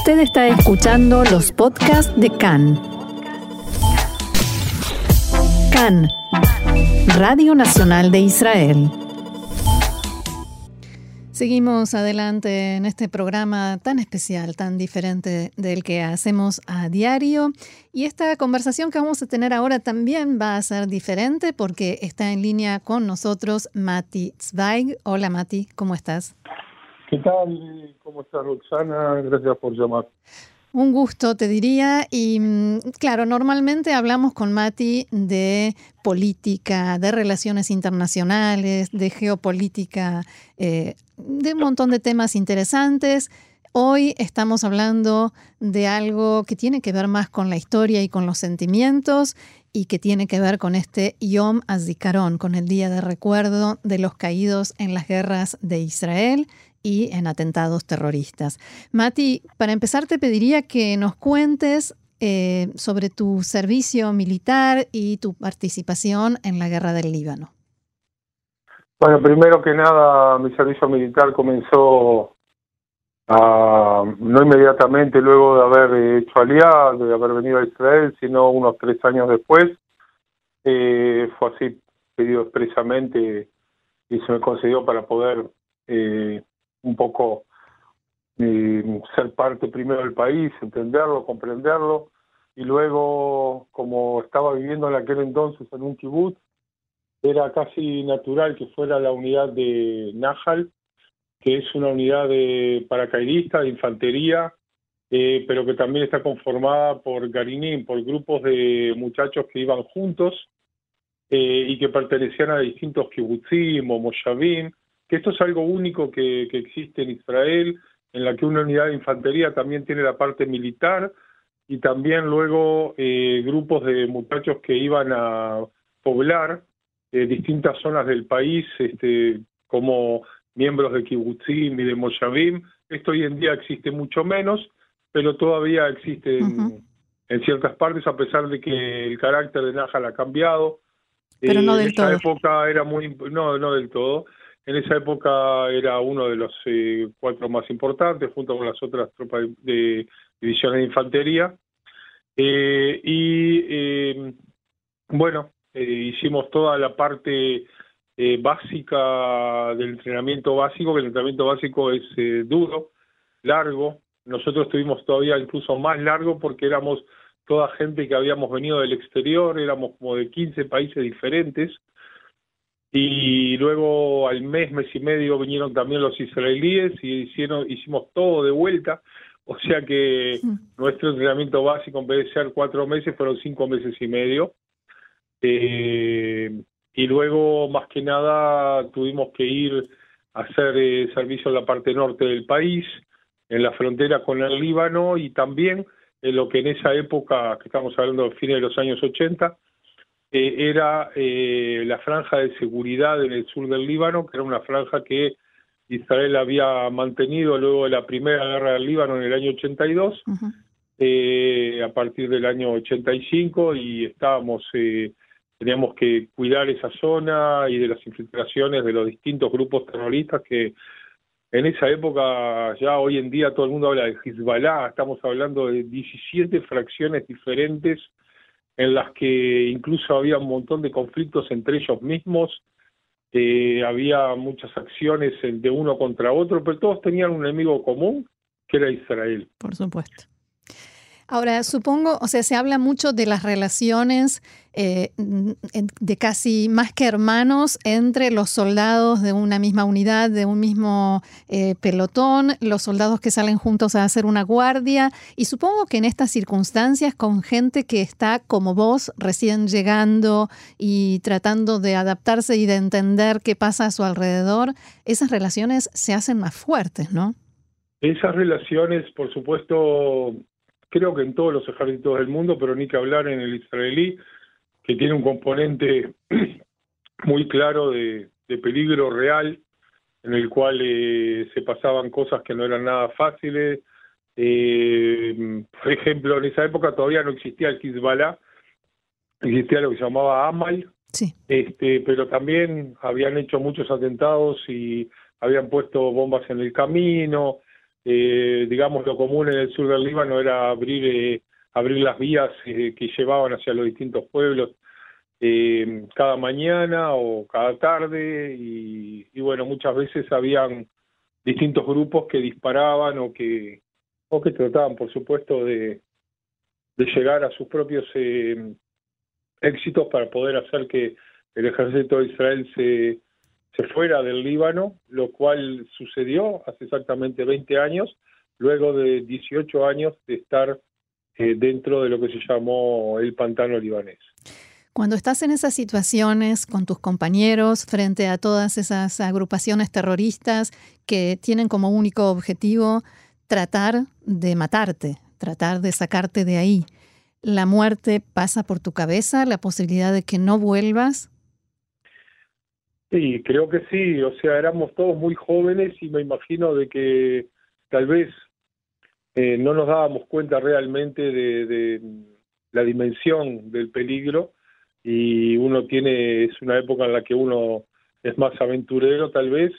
Usted está escuchando los podcasts de CAN. CAN, Radio Nacional de Israel. Seguimos adelante en este programa tan especial, tan diferente del que hacemos a diario. Y esta conversación que vamos a tener ahora también va a ser diferente porque está en línea con nosotros Mati Zweig. Hola Mati, ¿cómo estás? ¿Qué tal? ¿Cómo estás Roxana? Gracias por llamar. Un gusto, te diría. Y mm, claro, normalmente hablamos con Mati de política, de relaciones internacionales, de geopolítica, eh, de un montón de temas interesantes. Hoy estamos hablando de algo que tiene que ver más con la historia y con los sentimientos y que tiene que ver con este Yom HaZikaron, con el día de recuerdo de los caídos en las guerras de Israel y en atentados terroristas. Mati, para empezar te pediría que nos cuentes eh, sobre tu servicio militar y tu participación en la guerra del Líbano. Bueno, primero que nada, mi servicio militar comenzó no inmediatamente luego de haber hecho aliado, de haber venido a Israel, sino unos tres años después. Eh, fue así pedido expresamente y se me concedió para poder eh, un poco ser parte primero del país, entenderlo, comprenderlo, y luego, como estaba viviendo en aquel entonces en un kibutz, era casi natural que fuera la unidad de Nahal, que es una unidad de paracaidistas, de infantería, eh, pero que también está conformada por Garinim, por grupos de muchachos que iban juntos eh, y que pertenecían a distintos kibutzim o moshavim, que esto es algo único que, existe en Israel, en la que una unidad de infantería también tiene la parte militar y también luego eh, grupos de muchachos que iban a poblar eh, distintas zonas del país, este, como miembros de Kibbutzim y de Moshavim. Esto hoy en día existe mucho menos, pero todavía existe en, ciertas partes, a pesar de que el carácter de Nahal ha cambiado. Pero no eh, del en esa época era muy, no, no del todo. En esa época era uno de los eh, cuatro más importantes, junto con las otras tropas de, divisiones de infantería. Eh, y eh, bueno, hicimos toda la parte básica del entrenamiento básico, que el entrenamiento básico es duro, largo. Nosotros estuvimos todavía incluso más largo porque éramos toda gente que habíamos venido del exterior, éramos como de 15 países diferentes y luego al mes, mes y medio vinieron también los israelíes y hicieron, hicimos todo de vuelta, o sea que nuestro entrenamiento básico en vez de ser cuatro meses fueron cinco meses y medio. Eh, y luego, más que nada, tuvimos que ir a hacer eh, servicio en la parte norte del país, en la frontera con el Líbano y también en lo que en esa época, que estamos hablando de fines de los años 80, eh, era eh, la franja de seguridad en el sur del Líbano, que era una franja que Israel había mantenido luego de la primera guerra del Líbano en el año 82, eh, a partir del año 85, y estábamos, eh, teníamos que cuidar esa zona y de las infiltraciones de los distintos grupos terroristas que en esa época, ya hoy en día todo el mundo habla de Hezbollah, estamos hablando de 17 fracciones diferentes en las que incluso había un montón de conflictos entre ellos mismos, eh, había muchas acciones de uno contra otro, pero todos tenían un enemigo común, que era Israel. Por supuesto. Ahora, supongo, o sea, se habla mucho de las relaciones eh, de casi más que hermanos entre los soldados de una misma unidad, de un mismo eh, pelotón, los soldados que salen juntos a hacer una guardia. Y supongo que en estas circunstancias, con gente que está como vos, recién llegando y tratando de adaptarse y de entender qué pasa a su alrededor, esas relaciones se hacen más fuertes, ¿no? Esas relaciones, por supuesto, creo que en todos los ejércitos del mundo, pero ni que hablar en el israelí, que tiene un componente muy claro de, peligro real, en el cual eh, se pasaban cosas que no eran nada fáciles. Eh, por ejemplo, en esa época todavía no existía el Hezbollah, existía lo que se llamaba Amal, sí. este, pero también habían hecho muchos atentados y habían puesto bombas en el camino, eh, digamos, lo común en el sur del Líbano era abrir, eh, abrir las vías eh, que llevaban hacia los distintos pueblos cada mañana o cada tarde y, y, bueno, muchas veces habían distintos grupos que disparaban o que, o que trataban, por supuesto, de, de llegar a sus propios éxitos para poder hacer que el ejército de Israel se se fuera del Líbano, lo cual sucedió hace exactamente 20 años, luego de 18 años de estar eh, dentro de lo que se llamó el pantano libanés. Cuando estás en esas situaciones con tus compañeros frente a todas esas agrupaciones terroristas que tienen como único objetivo tratar de matarte, tratar de sacarte de ahí, ¿la muerte pasa por tu cabeza, la posibilidad de que no vuelvas? Sí, creo que sí, o sea, éramos todos muy jóvenes y me imagino de que tal vez eh, no nos dábamos cuenta realmente de, la dimensión del peligro y uno tiene, es una época en la que uno es más aventurero tal vez,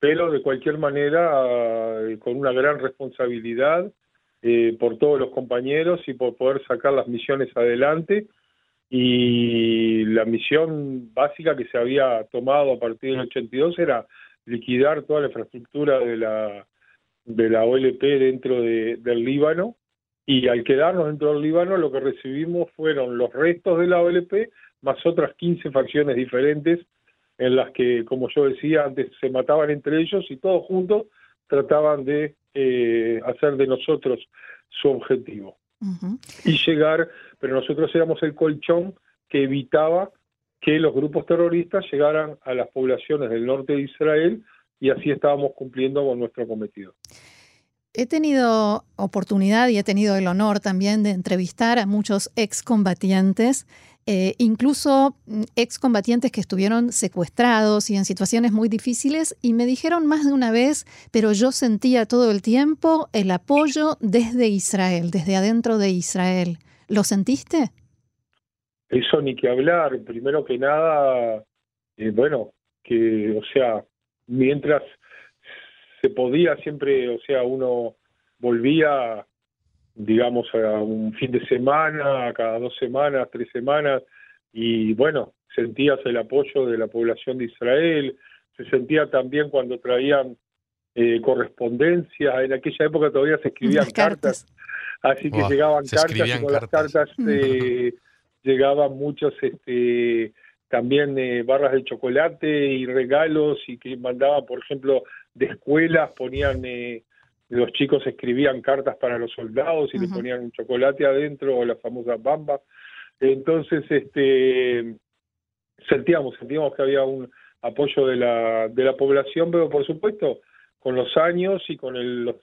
pero de cualquier manera eh, con una gran responsabilidad eh, por todos los compañeros y por poder sacar las misiones adelante y la misión básica que se había tomado a partir del 82 era liquidar toda la infraestructura de la de la OLP dentro de, del Líbano y al quedarnos dentro del Líbano lo que recibimos fueron los restos de la OLP más otras 15 facciones diferentes en las que, como yo decía antes, se mataban entre ellos y todos juntos trataban de eh, hacer de nosotros su objetivo y llegar, pero nosotros éramos el colchón que evitaba que los grupos terroristas llegaran a las poblaciones del norte de Israel y así estábamos cumpliendo con nuestro cometido. He tenido oportunidad y he tenido el honor también de entrevistar a muchos excombatientes eh, incluso mm, excombatientes que estuvieron secuestrados y en situaciones muy difíciles y me dijeron más de una vez, pero yo sentía todo el tiempo el apoyo desde Israel, desde adentro de Israel. ¿Lo sentiste? Eso ni que hablar. Primero que nada, eh, bueno, que, o sea, mientras se podía siempre, o sea, uno volvía digamos, a un fin de semana, cada dos semanas, tres semanas, y bueno, sentías el apoyo de la población de Israel, se sentía también cuando traían eh, correspondencia, en aquella época todavía se escribían cartas. así que llegaban cartas y con las cartas eh, llegaban muchos este también eh, barras de chocolate y regalos y que mandaban por ejemplo de escuelas ponían eh, los chicos escribían cartas para los soldados y le ponían un chocolate adentro o la famosa bamba. Entonces, este, sentíamos, sentíamos que había un apoyo de la, de la población, pero por supuesto, con los años y con los,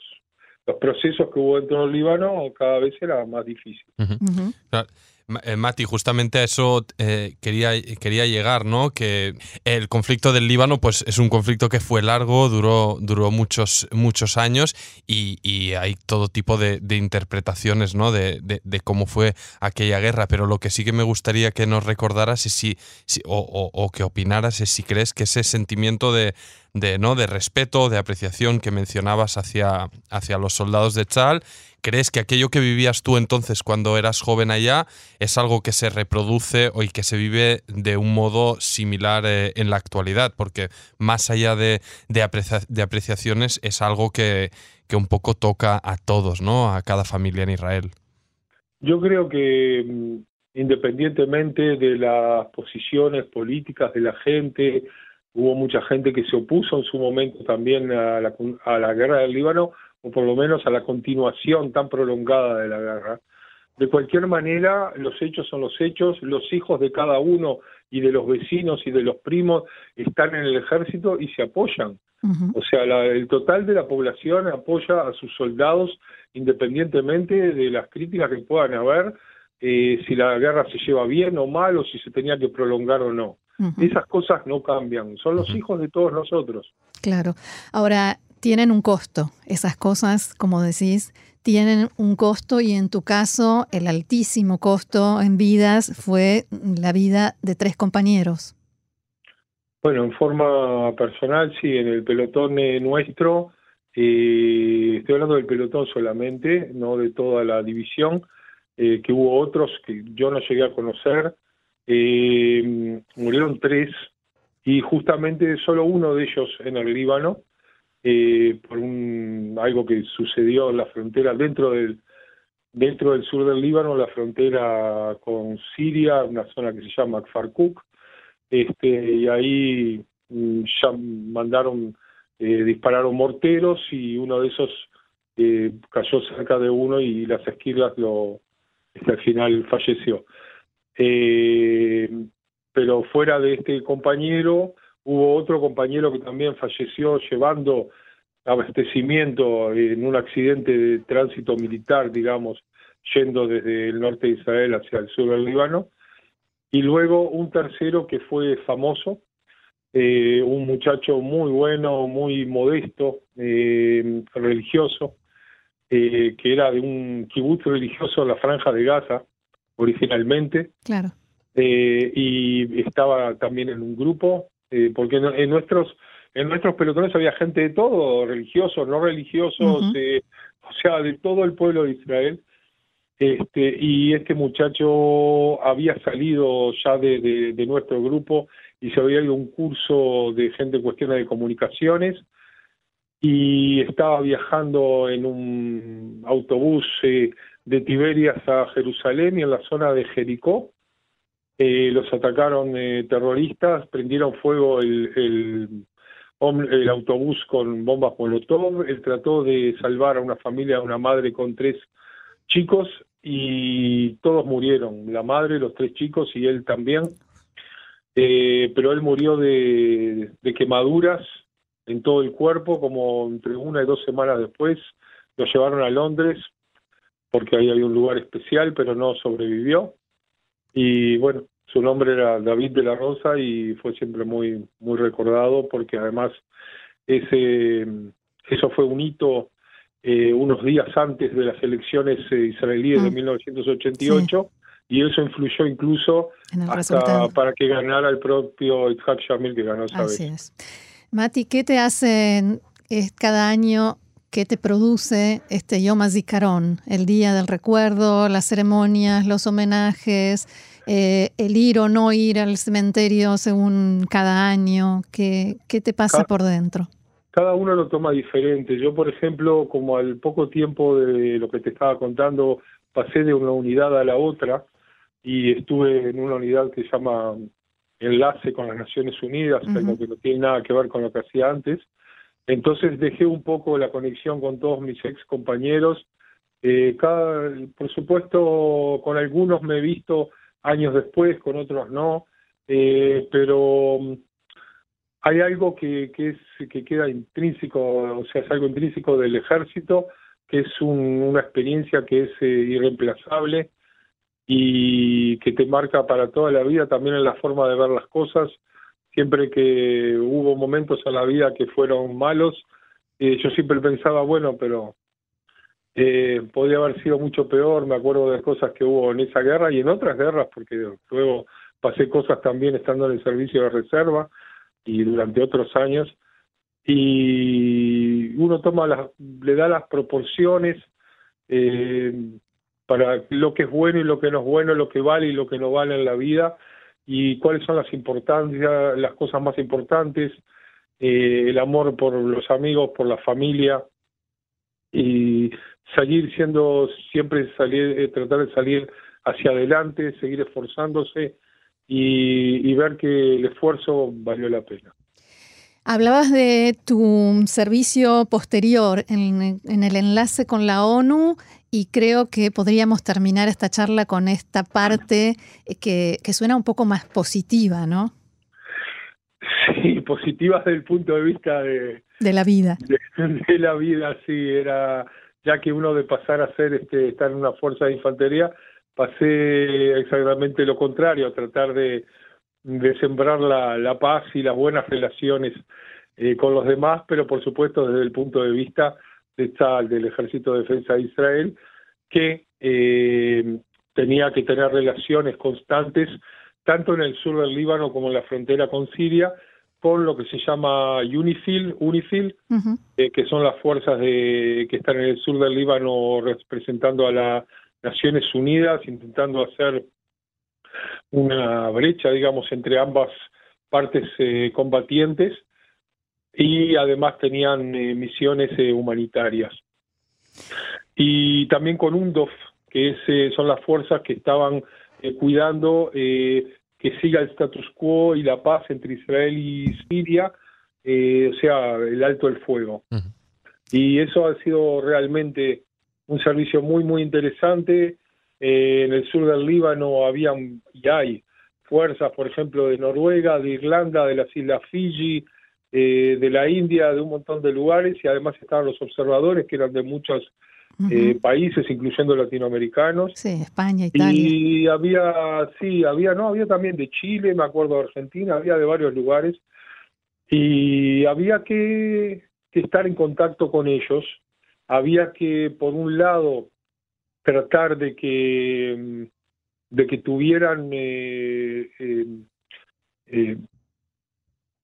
los procesos que hubo dentro del Líbano, cada vez era más difícil. Eh, Mati, justamente a eso eh, quería, quería llegar, ¿no? Que el conflicto del Líbano, pues es un conflicto que fue largo, duró, duró muchos, muchos años y, hay todo tipo de, interpretaciones, ¿no? De, cómo fue aquella guerra. Pero lo que sí que me gustaría que nos recordaras es si, o, o que opinaras es si crees que ese sentimiento de, de, ¿no? de respeto, de apreciación que mencionabas hacia, hacia los soldados de Chal. ¿Crees que aquello que vivías tú entonces cuando eras joven allá es algo que se reproduce hoy que se vive de un modo similar eh, en la actualidad? Porque más allá de, de, apreciaciones es algo que, que un poco toca a todos, ¿no? A cada familia en Israel. Yo creo que mm, independientemente de las posiciones políticas de la gente, hubo mucha gente que se opuso en su momento también a la, a la guerra del Líbano, o por lo menos a la continuación tan prolongada de la guerra. De cualquier manera, los hechos son los hechos, los hijos de cada uno y de los vecinos y de los primos están en el ejército y se apoyan. O sea, el total de la población apoya a sus soldados independientemente de las críticas que puedan haber, eh, si la guerra se lleva bien o mal o si se tenía que prolongar o no. Esas cosas no cambian, son los hijos de todos nosotros. Claro. Ahora, tienen un costo. Esas cosas, como decís, tienen un costo y en tu caso el altísimo costo en vidas fue la vida de tres compañeros. Bueno, en forma personal, sí, en el pelotón nuestro Eh, estoy hablando del pelotón solamente, no de toda la división, eh, que hubo otros que yo no llegué a conocer. Eh, murieron tres y justamente solo uno de ellos en el Líbano, por un, algo que sucedió en la frontera dentro del dentro del sur del Líbano, la frontera con Siria, una zona que se llama Kfarkuk, este, y ahí mm, ya mandaron eh, dispararon morteros y uno de esos eh, cayó cerca de uno y las esquirlas lo este, al final falleció. Eh, pero fuera de este compañero hubo otro compañero que también falleció llevando abastecimiento en un accidente de tránsito militar, digamos, yendo desde el norte de Israel hacia el sur del Líbano. Y luego un tercero que fue famoso, eh, un muchacho muy bueno, muy modesto, eh, religioso, eh, que era de un kibutz religioso en la franja de Gaza, originalmente. Claro. y estaba también en un grupo, porque en, nuestros en nuestros pelotones había gente de todo, religiosos, no religiosos, o sea, de todo el pueblo de Israel. Este, y este muchacho había salido ya de, de nuestro grupo y se había ido un curso de gente en cuestiones de comunicaciones y estaba viajando en un autobús eh, de Tiberias a Jerusalén y en la zona de Jericó. Eh, los atacaron eh, terroristas, prendieron fuego el, el, el, autobús con bombas Molotov. Él trató de salvar a una familia, a una madre con tres chicos y todos murieron, la madre, los tres chicos y él también. Eh, pero él murió de, quemaduras en todo el cuerpo, como entre una y dos semanas después. Lo llevaron a Londres porque ahí había un lugar especial, pero no sobrevivió. Y bueno, su nombre era David de la Rosa y fue siempre muy, muy recordado porque además ese, eso fue un hito eh, unos días antes de las elecciones eh, israelíes de 1988 mm y eso influyó incluso hasta para que ganara el propio Itzhak Shamil que ganó esa Así es. Mati, ¿qué te hace cada año, qué te produce este Yom HaZikaron, el día del recuerdo, las ceremonias, los homenajes, eh, el ir o no ir al cementerio según cada año? ¿Qué, qué te pasa por dentro? Cada uno lo toma diferente. Yo, por ejemplo, como al poco tiempo de lo que te estaba contando, pasé de una unidad a la otra, y estuve en una unidad que se llama Enlace con las Naciones Unidas, pero que no tiene nada que ver con lo que hacía antes. Entonces dejé un poco la conexión con todos mis ex compañeros. Eh, cada, por supuesto, con algunos me he visto años después, con otros no, eh, pero mm, hay algo que, que, es, que queda intrínseco, o sea, es algo intrínseco del ejército, que es una experiencia que es eh, irreemplazable y que te marca para toda la vida también en la forma de ver las cosas. Siempre que hubo momentos en la vida que fueron malos, eh, yo siempre pensaba, bueno, pero eh, podría haber sido mucho peor. Me acuerdo de cosas que hubo en esa guerra y en otras guerras, porque luego pasé cosas también estando en el servicio de reserva y durante otros años. Y uno toma las, le da las proporciones eh, para lo que es bueno y lo que no es bueno, lo que vale y lo que no vale en la vida, y cuáles son las importancias, las cosas más importantes, eh, el amor por los amigos, por la familia, y seguir siendo, siempre salir, eh, tratar de salir hacia adelante, seguir esforzándose y, y ver que el esfuerzo valió la pena. Hablabas de tu servicio posterior en, en, el enlace con la ONU y creo que podríamos terminar esta charla con esta parte eh, que, que suena un poco más positiva, ¿no? Sí, positiva desde el punto de vista de... De la vida. De, la vida, sí, era ya que uno de pasar a ser, este, estar en una fuerza de infantería, pasé exactamente lo contrario, a tratar de, de sembrar la, la paz y las buenas relaciones eh, con los demás, pero por supuesto desde el punto de vista está del Ejército de Defensa de Israel, que eh, tenía que tener relaciones constantes tanto en el sur del Líbano como en la frontera con Siria, con lo que se llama UNIFIL, UNIFIL eh, que son las fuerzas de, que están en el sur del Líbano representando a las Naciones Unidas, intentando hacer una brecha, digamos, entre ambas partes eh, combatientes y además tenían eh, misiones humanitarias. Y también con UNDOF, que es, son las fuerzas que estaban cuidando que siga el status quo y la paz entre Israel y Siria, eh, o sea, el alto el fuego. Y eso ha sido realmente un servicio muy, muy interesante. Eh, en el sur del Líbano habían y hay fuerzas, por ejemplo, de Noruega, de Irlanda, de las Islas Fiji, eh, de la India, de un montón de lugares, y además estaban los observadores, que eran de muchos eh, países, incluyendo latinoamericanos. Sí, España, Italia. Y había, sí, había, no, había también de Chile, me acuerdo de Argentina, había de varios lugares. Y había que, estar en contacto con ellos. Había que, por un lado, tratar de que de que tuvieran eh, eh,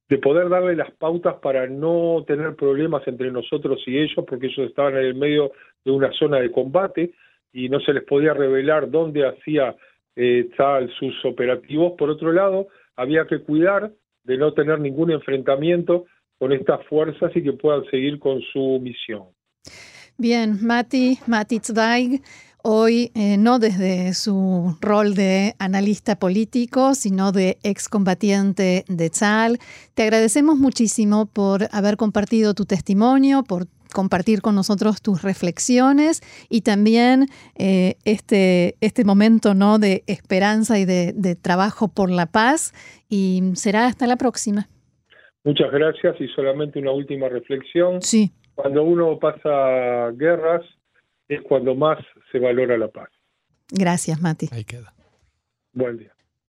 de poder darle las pautas para no tener problemas entre nosotros y ellos, porque ellos estaban en el medio de una zona de combate y no se les podía revelar dónde hacía eh, tal sus operativos. Por otro lado, había que cuidar de no tener ningún enfrentamiento con estas fuerzas y que puedan seguir con su misión. Bien, Mati, Mati Zweig, hoy eh, no desde su rol de analista político, sino de excombatiente de Tzal. Te agradecemos muchísimo por haber compartido tu testimonio, por compartir con nosotros tus reflexiones y también eh, este, este momento ¿no? de esperanza y de, de trabajo por la paz. Y será hasta la próxima. Muchas gracias y solamente una última reflexión. Sí. Cuando uno pasa guerras, es cuando más se valora la paz. Gracias, Mati. Ahí queda. Buen día.